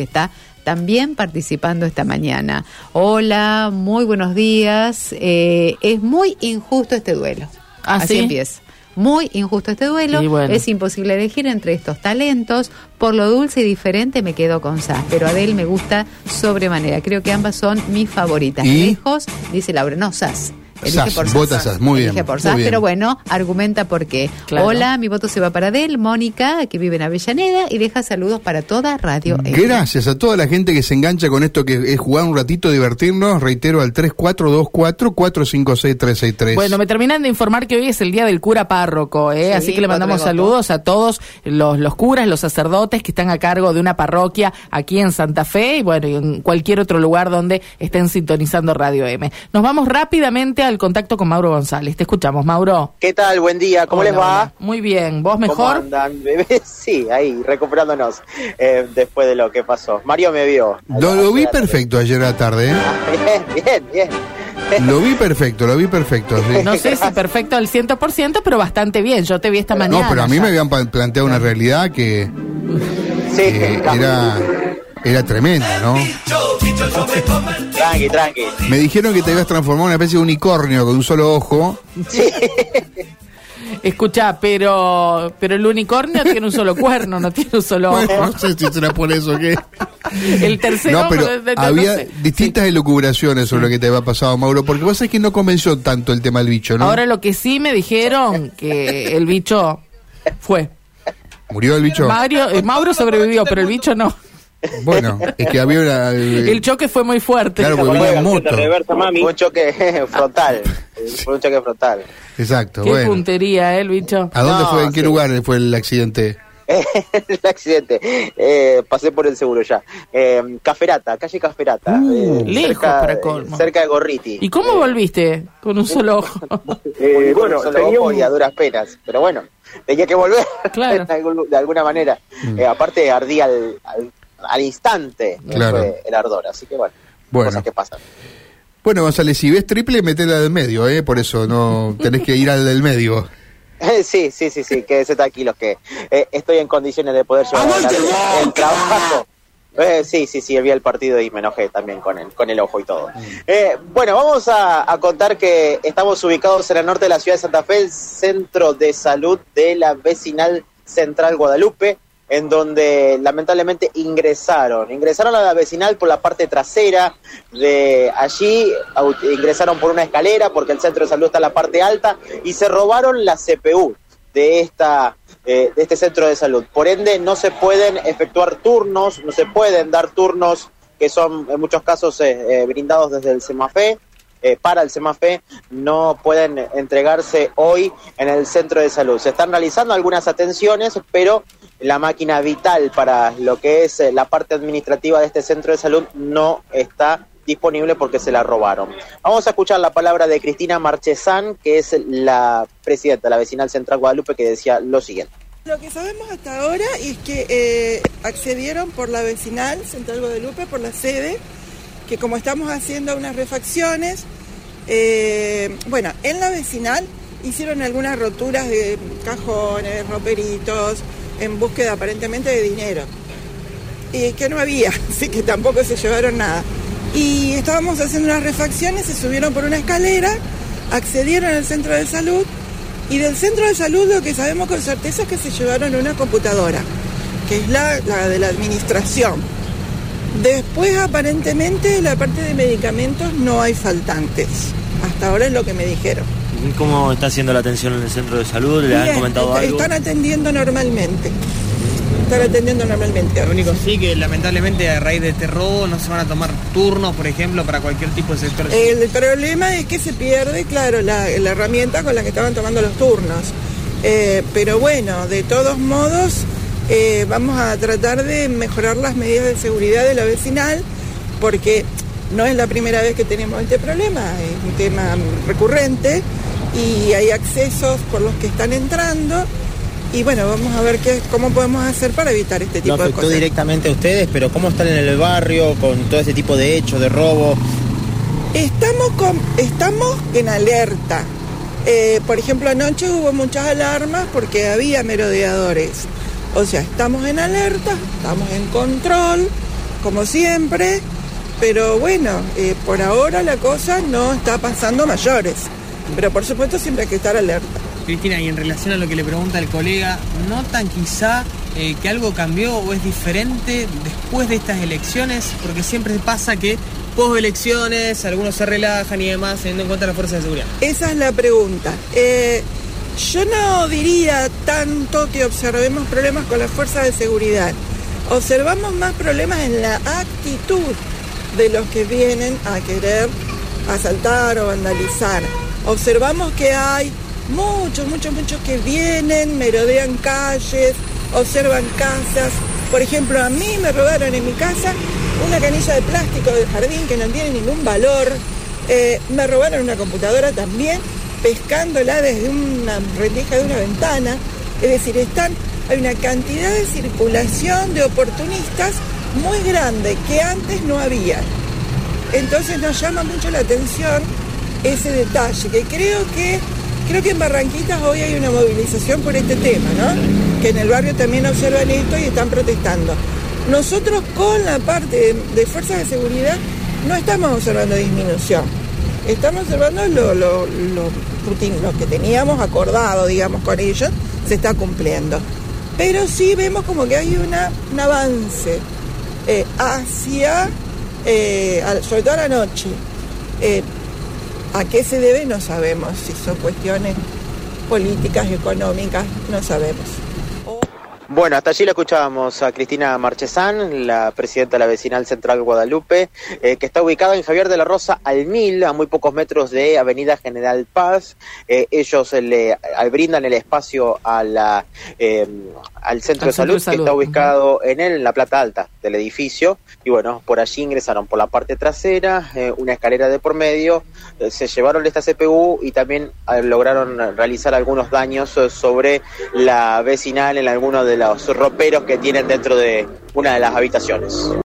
que está también participando esta mañana. Hola, muy buenos días. Eh, es muy injusto este duelo. ¿Ah, Así sí? empieza. Muy injusto este duelo. Bueno. Es imposible elegir entre estos talentos. Por lo dulce y diferente me quedo con Sass, pero Adele me gusta sobremanera. Creo que ambas son mis favoritas. ¿Y? Lejos, dice Laura, no Sass. Elige Sass, por vota Sass, muy Elige bien, por muy Sass, bien. pero bueno, argumenta por qué. Claro. Hola, mi voto se va para Adele, Mónica, que vive en Avellaneda, y deja saludos para toda Radio M. Gracias a toda la gente que se engancha con esto que es jugar un ratito, divertirnos. Reitero al 3424-456-363. Bueno, me terminan de informar que hoy es el día del cura párroco, ¿eh? Sí, así que le mandamos saludos a todos los, los curas, los sacerdotes que están a cargo de una parroquia aquí en Santa Fe y bueno, y en cualquier otro lugar donde estén sintonizando Radio M. Nos vamos rápidamente al contacto con Mauro González. Te escuchamos, Mauro. ¿Qué tal? Buen día, ¿cómo Hola, les va? hola. Muy bien, ¿vos ¿Cómo mejor? andan, bebés? Sí, ahí, recuperándonos eh, después de lo que pasó. Mario me vio. Lo, lo vi perfecto ayer a la tarde, ¿eh? Bien, bien, bien. Lo vi perfecto, lo vi perfecto. sí. No sé si perfecto al 100%, pero bastante bien. Yo te vi esta mañana. No, pero a mí ya. me habían planteado una realidad que, Sí, que era, era tremenda, ¿no? tranqui, tranqui. Me dijeron que te habías transformado en una especie de unicornio con un solo ojo. Escucha, pero pero el unicornio tiene un solo cuerno, no tiene un solo ojo. Bueno, no sé si será por eso que... El tercero No, pero de- de- de- había no sé. distintas elucubraciones sobre lo que te había pasado, Mauro, porque vos sabés que no convenció tanto el tema del bicho, ¿no? Ahora lo que sí me dijeron que el bicho fue. ¿Murió el bicho? Mario, eh, Mauro sobrevivió, pero el bicho no. Bueno, es que había una... El choque fue muy fuerte. Claro, porque moto. Fue un choque frontal. Fue un choque frontal. Exacto, Qué bueno. puntería, eh, el bicho. ¿A dónde No, fue? ¿En qué sí. lugar fue el accidente? el accidente. Eh, pasé por el seguro ya. Eh, Caferata, calle Caferata. Uh, eh, lejos cerca, para colmo. cerca de Gorriti. ¿Y cómo volviste? Con un solo ojo. Eh, bueno, bueno, solo tenía ojo un- y a duras penas, pero bueno, tenía que volver Claro. de, algún- de alguna manera. Eh, aparte ardía al, al, al instante Claro. fue el ardor, así que bueno, Bueno. cosas que pasan. Bueno, González, si ves triple, metela del medio, ¿eh? Por eso no tenés que ir al del medio. sí, sí, sí, sí, quédese tranquilos que eh, estoy en condiciones de poder llevar el trabajo. Eh, sí, sí, sí, vi el partido y me enojé también con el, con el ojo y todo. Eh, bueno, vamos a, a contar que estamos ubicados en el norte de la ciudad de Santa Fe, el centro de salud de la vecinal central Guadalupe, en donde lamentablemente ingresaron. Ingresaron a la vecinal por la parte trasera de allí, ingresaron por una escalera porque el centro de salud está en la parte alta y se robaron la CPU de esta eh, de este centro de salud. Por ende, no se pueden efectuar turnos, no se pueden dar turnos que son en muchos casos eh, eh, brindados desde el SEMAFE. eh, para el SEMAFE no pueden entregarse hoy en el centro de salud. Se están realizando algunas atenciones, pero la máquina vital para lo que es eh, la parte administrativa de este centro de salud no está disponible porque se la robaron. Vamos a escuchar la palabra de Cristina Marchesán, que es la presidenta de la vecinal central Guadalupe, que decía lo siguiente. Lo que sabemos hasta ahora es que eh, accedieron por la vecinal Central Guadalupe, por la sede, que como estamos haciendo unas refacciones, eh, bueno, en la vecinal hicieron algunas roturas de cajones, roperitos, en búsqueda aparentemente de dinero. Y que no había, así que tampoco se llevaron nada. Y estábamos haciendo unas refacciones, se subieron por una escalera, accedieron al centro de salud y del centro de salud lo que sabemos con certeza es que se llevaron una computadora, que es la de la administración. Después aparentemente la parte de medicamentos no hay faltantes. Hasta ahora es lo que me dijeron. ¿Cómo está haciendo la atención en el centro de salud? ¿Le han comentado algo? Están atendiendo normalmente. Están atendiendo normalmente. Lo único sí que lamentablemente a raíz de este robo no se van a tomar turnos, por ejemplo, para cualquier tipo de sector. El problema es que se pierde, claro, la, la herramienta con la que estaban tomando los turnos. Eh, pero bueno, de todos modos, eh, vamos a tratar de mejorar las medidas de seguridad de la vecinal, porque no es la primera vez que tenemos este problema, es un tema recurrente y hay accesos por los que están entrando. Y bueno, vamos a ver qué, cómo podemos hacer para evitar este tipo de afectó cosas. directamente a ustedes, pero ¿cómo están en el barrio con todo ese tipo de hechos, de robo? Estamos, con, estamos en alerta. Eh, por ejemplo, anoche hubo muchas alarmas porque había merodeadores. O sea, estamos en alerta, estamos en control como siempre, pero bueno, eh, por ahora la cosa no está pasando mayores. Pero por supuesto siempre hay que estar alerta. Cristina, y en relación a lo que le pregunta el colega, ¿notan quizá eh, que algo cambió o es diferente después de estas elecciones? Porque siempre pasa que post elecciones algunos se relajan y demás teniendo en cuenta las fuerzas de seguridad. Esa es la pregunta. Eh, yo no diría tanto que observemos problemas con las fuerzas de seguridad. Observamos más problemas en la actitud de los que vienen a querer asaltar o vandalizar. Observamos que hay muchos, muchos, muchos que vienen, merodean calles, observan casas. Por ejemplo, a mí me robaron en mi casa una canilla de plástico del jardín que no tiene ningún valor. Eh, me robaron una computadora también, pescándola desde una rendija de una ventana. Es decir, están, hay una cantidad de circulación de oportunistas muy grande que antes no había. Entonces nos llama mucho la atención ese detalle, que creo que creo que en Barranquitas hoy hay una movilización por este tema, ¿no? Que en el barrio también observan esto y están protestando. Nosotros con la parte de, fuerzas de seguridad no estamos observando disminución. Estamos observando lo, lo, lo que teníamos acordado, digamos, con ellos, se está cumpliendo. Pero sí vemos como que hay un avance eh, hacia, eh, sobre todo a la noche. Eh, ¿A qué se debe? No sabemos. Si son cuestiones políticas, económicas, no sabemos. Bueno, hasta allí la escuchábamos a Cristina Marchesán, la presidenta de la vecinal central Guadalupe, eh, que está ubicada en Javier de la Rosa al Mil, a muy pocos metros de Avenida General Paz. Eh, ellos le brindan el espacio a la, eh, al centro, de, salud, que está ubicado en, en la plata alta del edificio. Y bueno, por allí ingresaron por la parte trasera, una escalera de por medio, se llevaron esta CPU y también lograron realizar algunos daños sobre la vecinal en algunos de los roperos que tienen dentro de una de las habitaciones.